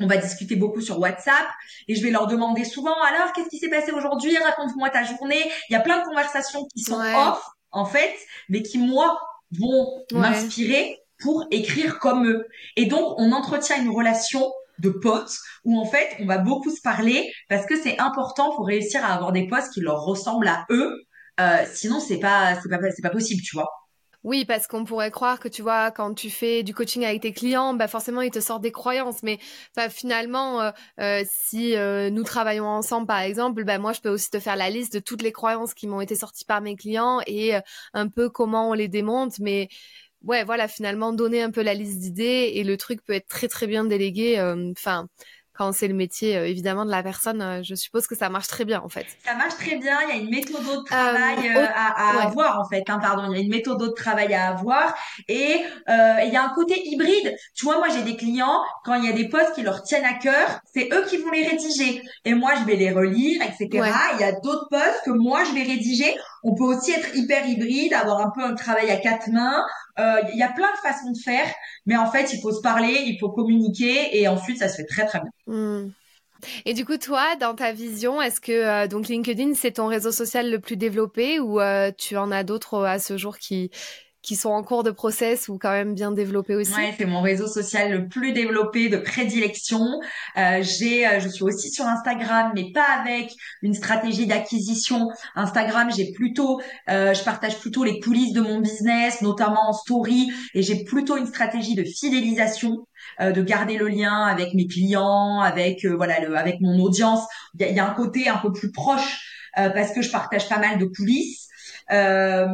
on va discuter beaucoup sur WhatsApp et je vais leur demander souvent, alors, qu'est-ce qui s'est passé aujourd'hui? Raconte-moi ta journée. Il y a plein de conversations qui sont off, en fait, mais qui, moi, vont m'inspirer pour écrire comme eux. Et donc, on entretient une relation de potes où en fait, on va beaucoup se parler parce que c'est important pour réussir à avoir des potes qui leur ressemblent à eux. Euh, sinon, c'est pas, c'est pas, c'est pas possible, tu vois. Oui, parce qu'on pourrait croire que tu vois, quand tu fais du coaching avec tes clients, bah forcément ils te sortent des croyances. Mais finalement, euh, euh, si euh, nous travaillons ensemble, par exemple, bah moi je peux aussi te faire la liste de toutes les croyances qui m'ont été sorties par mes clients et un peu comment on les démonte. Mais ouais, voilà, finalement donner un peu la liste d'idées et le truc peut être très très bien délégué. Enfin quand c'est le métier euh, évidemment de la personne, euh, je suppose que ça marche très bien en fait. Ça marche très bien. Il y a une méthode de travail euh, à, avoir en fait. Hein, pardon, il y a une méthode de travail à avoir et il y a un côté hybride. Tu vois, moi j'ai des clients quand il y a des posts qui leur tiennent à cœur, c'est eux qui vont les rédiger et moi je vais les relire, etc. Il y a d'autres posts que moi je vais rédiger. On peut aussi être hyper hybride, avoir un peu un travail à quatre mains. Il y a plein de façons de faire. Mais en fait, il faut se parler, il faut communiquer et ensuite, ça se fait très, très bien. Hmm. Et du coup, toi, dans ta vision, est-ce que euh, donc LinkedIn, c'est ton réseau social le plus développé ou euh, tu en as d'autres euh, à ce jour qui, qui sont en cours de process ou quand même bien développés aussi. Ouais, c'est mon réseau social le plus développé de prédilection. Euh, j'ai, euh, je suis aussi sur Instagram, mais pas avec une stratégie d'acquisition. Instagram, j'ai plutôt, euh, je partage plutôt les coulisses de mon business, notamment en story, et j'ai plutôt une stratégie de fidélisation. Euh, de garder le lien avec mes clients, avec euh, voilà, le, avec mon audience. Il y a, y a, un côté un peu plus proche parce que je partage pas mal de coulisses. Euh,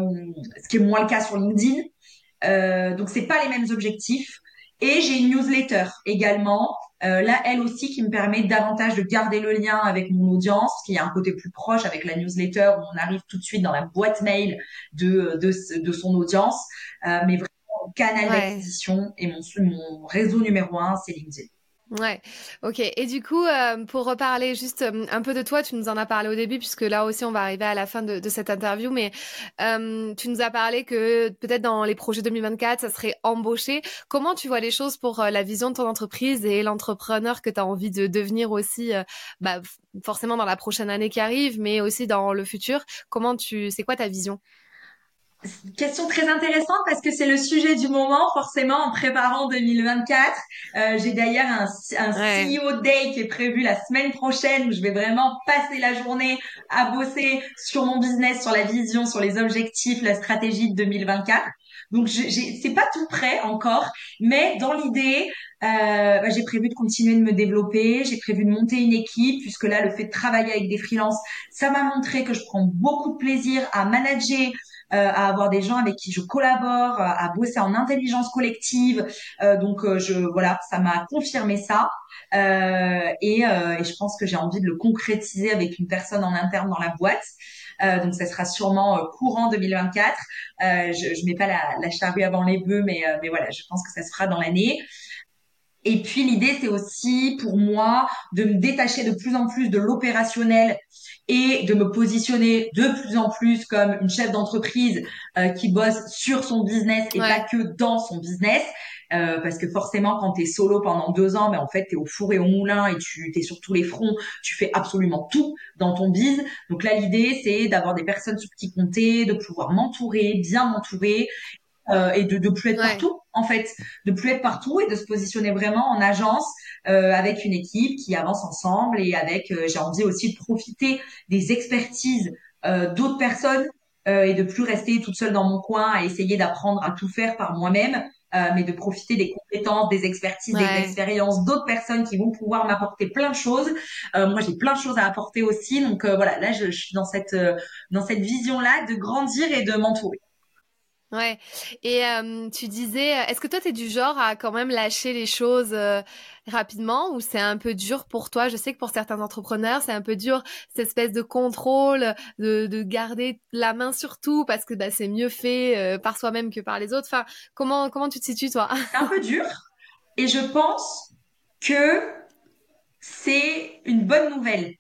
ce qui est moins le cas sur LinkedIn. Euh, donc c'est pas les mêmes objectifs. Et j'ai une newsletter également, euh, là, elle aussi, qui me permet davantage de garder le lien avec mon audience, qui a un côté plus proche avec la newsletter où on arrive tout de suite dans la boîte mail de, de, de son audience. Euh, mais vraiment, canal d'acquisition et mon, mon réseau numéro un, c'est LinkedIn. Ouais, ok. Et du coup, euh, pour reparler juste euh, un peu de toi, tu nous en as parlé au début, puisque là aussi on va arriver à la fin de, de cette interview, mais euh, tu nous as parlé que peut-être dans les projets 2024, ça serait embauché. Comment tu vois les choses pour la vision de ton entreprise et l'entrepreneur que tu as envie de devenir aussi, bah, forcément dans la prochaine année qui arrive, mais aussi dans le futur? Comment tu, c'est quoi ta vision? Question très intéressante parce que c'est le sujet du moment, forcément, en préparant 2024. Euh, j'ai d'ailleurs un, un CEO Day qui est prévu la semaine prochaine où je vais vraiment passer la journée à bosser sur mon business, sur la vision, sur les objectifs, la stratégie de 2024. Donc, c'est pas tout prêt encore, mais dans l'idée, euh, bah, j'ai prévu de continuer de me développer, j'ai prévu de monter une équipe, puisque là, le fait de travailler avec des freelances, ça m'a montré que je prends beaucoup de plaisir à manager, à avoir des gens avec qui je collabore, à bosser en intelligence collective. Euh, donc euh, je voilà, ça m'a confirmé ça. Et, et, je pense que j'ai envie de le concrétiser avec une personne en interne dans la boîte. Euh, donc ça sera sûrement courant 2024. Euh, je, je mets pas la, la charrue avant les bœufs, mais mais voilà, je pense que ça se fera dans l'année. Et puis l'idée, c'est aussi pour moi de me détacher de plus en plus de l'opérationnel et de me positionner de plus en plus comme une chef d'entreprise euh, qui bosse sur son business et pas que dans son business. Euh, parce que forcément, quand tu es solo pendant deux ans, ben en fait, tu es au four et au moulin et tu es sur tous les fronts, tu fais absolument tout dans ton biz. Donc là, l'idée, c'est d'avoir des personnes sur qui compter, de pouvoir m'entourer, bien m'entourer euh, et de, de plus être partout en fait, de plus être partout et de se positionner vraiment en agence euh, avec une équipe qui avance ensemble et avec euh, j'ai envie aussi de profiter des expertises euh, d'autres personnes euh, et de plus rester toute seule dans mon coin à essayer d'apprendre à tout faire par moi-même. mais de profiter des compétences, des expertises, des expériences d'autres personnes qui vont pouvoir m'apporter plein de choses. moi, j'ai plein de choses à apporter aussi, donc voilà, là, je, je, suis dans cette dans cette vision-là de grandir et de m'entourer. Ouais. Et euh, tu disais, est-ce que toi, tu es du genre à quand même lâcher les choses euh, rapidement ou c'est un peu dur pour toi? Je sais que pour certains entrepreneurs, c'est un peu dur, cette espèce de contrôle, de, de garder la main sur tout parce que bah, c'est mieux fait euh, par soi-même que par les autres. Enfin, comment, comment tu te situes, toi? C'est un peu dur. Et je pense que c'est une bonne nouvelle.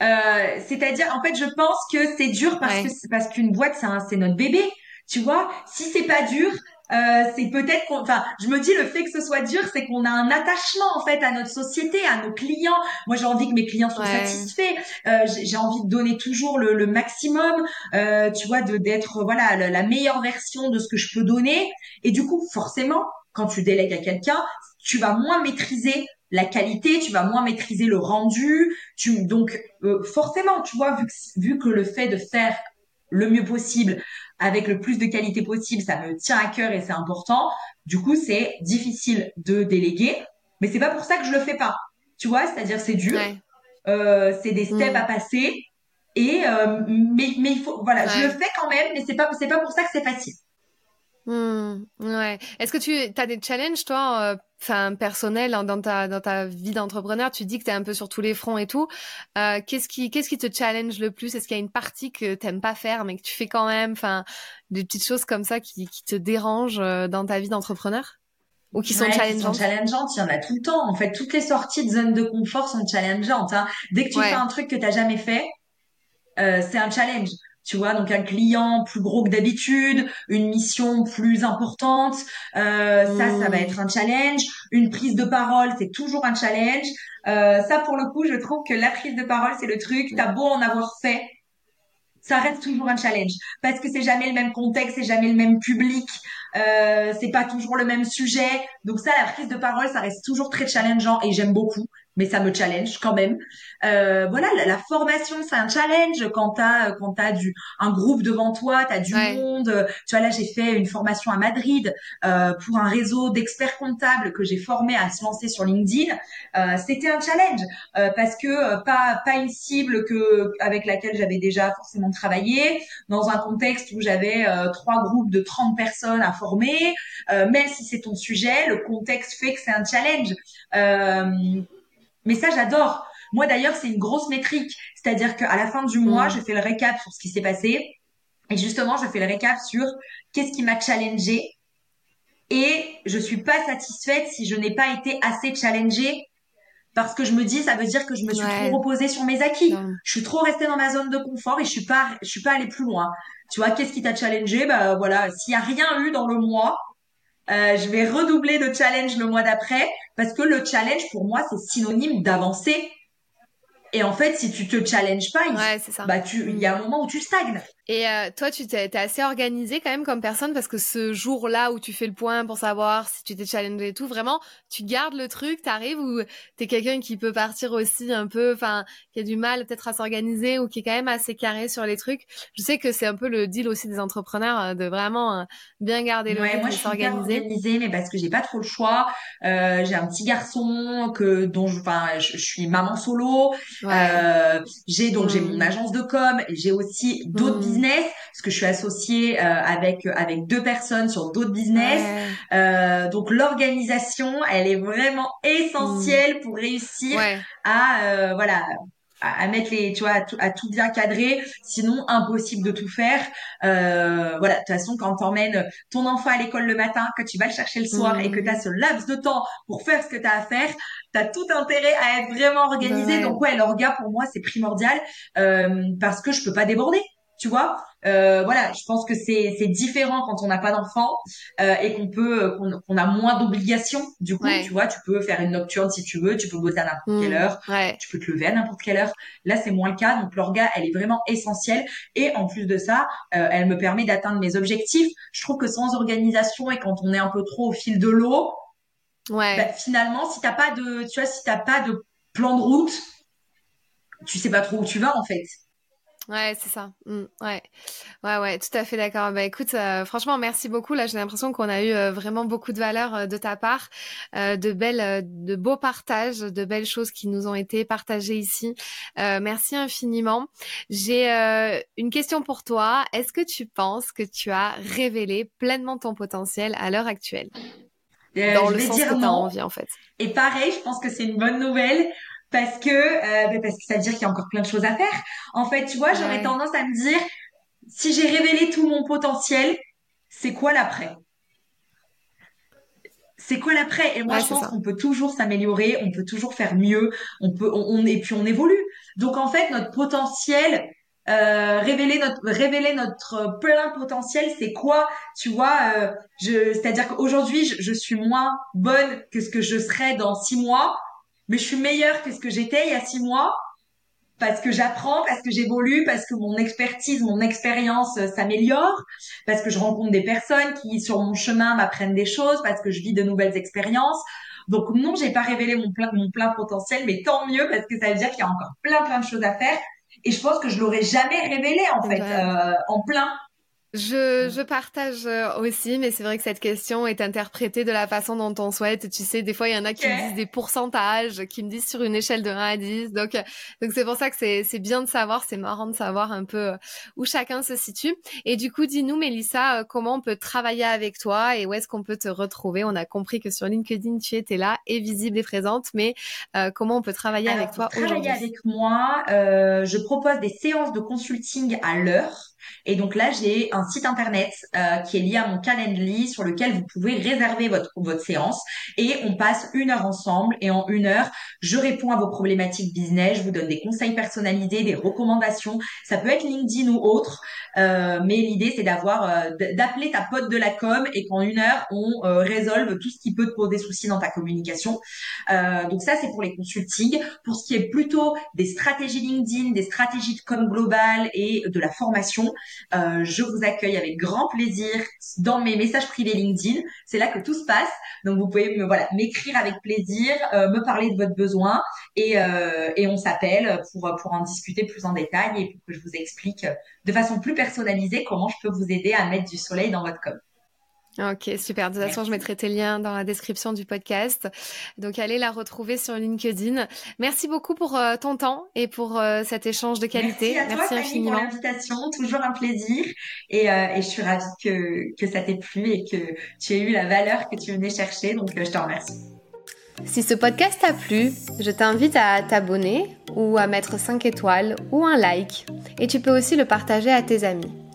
C'est-à-dire, en fait, je pense que c'est dur parce que parce qu'une boîte, c'est notre bébé. Tu vois, si c'est pas dur, euh, c'est peut-être qu'on, enfin, je me dis le fait que ce soit dur, c'est qu'on a un attachement en fait à notre société, à nos clients. Moi, j'ai envie que mes clients soient satisfaits. Euh, j'ai envie de donner toujours le, le maximum, euh, tu vois, de d'être voilà la, la, meilleure version de ce que je peux donner. Et du coup, forcément, quand tu délègues à quelqu'un, tu vas moins maîtriser la qualité, tu vas moins maîtriser le rendu. Tu donc euh, forcément, tu vois, vu que, vu que le fait de faire le mieux possible, avec le plus de qualité possible, ça me tient à cœur et c'est important. Du coup, c'est difficile de déléguer, mais c'est pas pour ça que je le fais pas. Tu vois, c'est-à-dire c'est dur, euh, c'est des steps mm. à passer, et euh, mais mais il faut voilà, je le fais quand même, mais c'est pas c'est pas pour ça que c'est facile. Mmh, ouais. Est-ce que tu as des challenges, toi, enfin personnels dans ta dans ta vie d'entrepreneur Tu dis que tu es un peu sur tous les fronts et tout. Euh, qu'est-ce qui qu'est-ce qui te challenge le plus? Est-ce qu'il y a une partie que t'aimes pas faire mais que tu fais quand même? Enfin, des petites choses comme ça qui qui te dérangent euh, dans ta vie d'entrepreneur? Ou qui sont challengeantes. Qui sont challengeantes, il y en a tout le temps. En fait, toutes les sorties de zone de confort sont challengeantes. Hein. Dès que tu fais un truc que t'as jamais fait, euh, c'est un challenge tu vois donc un client plus gros que d'habitude une mission plus importante euh, ça ça va être un challenge. Une prise de parole c'est toujours un challenge. Euh, ça pour le coup je trouve que la prise de parole c'est le truc. T'as beau en avoir fait ça reste toujours un challenge. Parce que c'est jamais le même contexte, c'est jamais le même public, euh, c'est pas toujours le même sujet. Donc ça, la prise de parole, ça reste toujours très challengeant et j'aime beaucoup. Mais ça me challenge quand même. Euh, voilà, la, formation, c'est un challenge quand t'as quand t'as du un groupe devant toi, t'as du monde. Tu vois là, j'ai fait une formation à Madrid euh, pour un réseau d'experts comptables que j'ai formé à se lancer sur LinkedIn. Euh, C'était un challenge euh, parce que euh, pas pas une cible que avec laquelle j'avais déjà forcément travaillé dans un contexte où j'avais euh, trois groupes de 30 personnes à former. même si c'est ton sujet, le contexte fait que c'est un challenge. Mais ça, j'adore. Moi, d'ailleurs, c'est une grosse métrique. C'est-à-dire qu'à la fin du mois, mm. je fais le récap sur ce qui s'est passé. Et justement, je fais le récap sur qu'est-ce qui m'a challengé. Et je suis pas satisfaite si je n'ai pas été assez challengée parce que je me dis ça veut dire que je me suis trop reposée sur mes acquis. Je suis trop restée dans ma zone de confort et je suis pas je suis pas allée plus loin. Tu vois, qu'est-ce qui t'a challengé Bah voilà, s'il y a rien eu dans le mois, euh, je vais redoubler de challenge le mois d'après parce que le challenge pour moi c'est synonyme d'avancer. Et en fait, si tu te challenges pas, il, bah tu, il y a un moment où tu stagnes. Et euh, toi, tu t'es, assez organisé quand même comme personne parce que ce jour-là où tu fais le point pour savoir si tu t'es challengé et tout, vraiment, tu gardes le truc, t'arrives ou t'es quelqu'un qui peut partir aussi un peu, enfin, qui a du mal peut-être à s'organiser ou qui est quand même assez carré sur les trucs. Je sais que c'est un peu le deal aussi des entrepreneurs euh, de vraiment euh, bien garder le ouais, moi, je suis organisée, mais parce que j'ai pas trop le choix. Euh, j'ai un petit garçon que dont je, enfin, je, suis maman solo. Euh, j'ai donc j'ai mon mmh. agence de com, j'ai aussi d'autres mmh business, parce que je suis associée euh, avec avec deux personnes sur d'autres business. Euh, donc l'organisation, elle est vraiment essentielle pour réussir à euh, voilà à, mettre les, tu vois, à tout, bien cadrer. Sinon, impossible de tout faire. Euh, voilà. De toute façon, quand t'emmènes ton enfant à l'école le matin, que tu vas le chercher le soir et que tu as ce laps de temps pour faire ce que tu as à faire, tu as tout intérêt à être vraiment organisé. Donc ouais, l'orga pour moi, c'est primordial euh, parce que je peux pas déborder tu vois euh, voilà je pense que c'est c'est différent quand on n'a pas d'enfant euh, et qu'on peut qu'on a moins d'obligations. Du coup tu vois tu peux faire une nocturne si tu veux tu peux bosser à n'importe mmh, quelle heure tu peux te lever à n'importe quelle heure. Là c'est moins le cas donc l'orga elle est vraiment essentielle. Et en plus de ça euh, elle me permet d'atteindre mes objectifs. Je trouve que sans organisation et quand on est un peu trop au fil de l'eau ouais. bah, finalement si t'as pas de tu vois si t'as pas de plan de route tu sais pas trop où tu vas en fait Ouais, c'est ça. Mmh, ouais, ouais, ouais, tout à fait d'accord. Bah écoute, euh, franchement, merci beaucoup. Là, j'ai l'impression qu'on a eu euh, vraiment beaucoup de valeur euh, de ta part, de belles, de beaux partages, de belles choses qui nous ont été partagées ici. merci infiniment. J'ai une question pour toi. Est-ce que tu penses que tu as révélé pleinement ton potentiel à l'heure actuelle? Dans le sens que tu as envie, en fait. Et pareil, je pense que c'est une bonne nouvelle parce que euh, ben, parce que ça veut dire qu'il y a encore plein de choses à faire. En fait, tu vois, j'aurais tendance à me dire si j'ai révélé tout mon potentiel, c'est quoi l'après? C'est quoi l'après? Et moi, je pense qu'on peut toujours s'améliorer, on peut toujours faire mieux, on peut, on, et puis on évolue. Donc en fait, notre potentiel, euh, révéler notre révéler notre plein potentiel, c'est quoi? Tu vois, euh, je, c'est-à-dire qu'aujourd'hui, je, je, suis moins bonne que ce que je serais dans six mois, mais je suis meilleure que ce que j'étais il y a six mois parce que j'apprends, parce que j'évolue, parce que mon expertise, mon expérience euh, s'améliore, parce que je rencontre des personnes qui sur mon chemin m'apprennent des choses, parce que je vis de nouvelles expériences. Donc non, j'ai pas révélé mon plein mon plein potentiel, mais tant mieux parce que ça veut dire qu'il y a encore plein plein de choses à faire. Et je pense que je l'aurais jamais révélé en fait euh, en plein je, je partage euh, aussi, mais c'est vrai que cette question est interprétée de la façon dont on souhaite. Tu sais, des fois, il y en a qui me disent des pourcentages, qui me disent sur une échelle de 1 à 10. Donc, euh, donc c'est pour ça que c'est, c'est bien de savoir, c'est marrant de savoir un peu euh, où chacun se situe. Et du coup, dis-nous, Mélissa, comment on peut travailler avec toi et où est-ce qu'on peut te retrouver? On a compris que sur LinkedIn, tu étais là et visible et présente, mais comment on peut travailler avec toi aujourd'hui? Travailler avec moi, euh, je propose des séances de consulting à l'heure. Et donc là, j'ai un site internet euh, qui est lié à mon Calendly sur lequel vous pouvez réserver votre, votre séance et on passe une heure ensemble et en une heure, je réponds à vos problématiques business, je vous donne des conseils personnalisés, des recommandations. Ça peut être LinkedIn ou autre, euh, mais l'idée c'est d'avoir euh, d'appeler ta pote de la com et qu'en une heure on résolve tout ce qui peut te poser souci dans ta communication. donc ça c'est pour les consultings. Pour ce qui est plutôt des stratégies LinkedIn, des stratégies de com global et de la formation, Euh, je vous accueille avec grand plaisir dans mes messages privés LinkedIn. C'est là que tout se passe. Donc vous pouvez me voilà m'écrire avec plaisir, euh, me parler de votre besoin et, euh, et on s'appelle pour pour en discuter plus en détail et pour que je vous explique de façon plus personnalisée comment je peux vous aider à mettre du soleil dans votre com. Ok, super. De toute façon, je mettrai tes liens dans la description du podcast. Donc, allez la retrouver sur LinkedIn. Merci beaucoup pour euh, ton temps et pour euh, cet échange de qualité. Merci, à Merci toi, infiniment. pour l'invitation. Toujours un plaisir. Et, euh, et, je suis ravie que, que ça t'ait plu et que tu aies eu la valeur que tu venais chercher. Donc, je te remercie. Si ce podcast t'a plu, je t'invite à t'abonner ou à mettre 5 étoiles ou un like. Et tu peux aussi le partager à tes amis.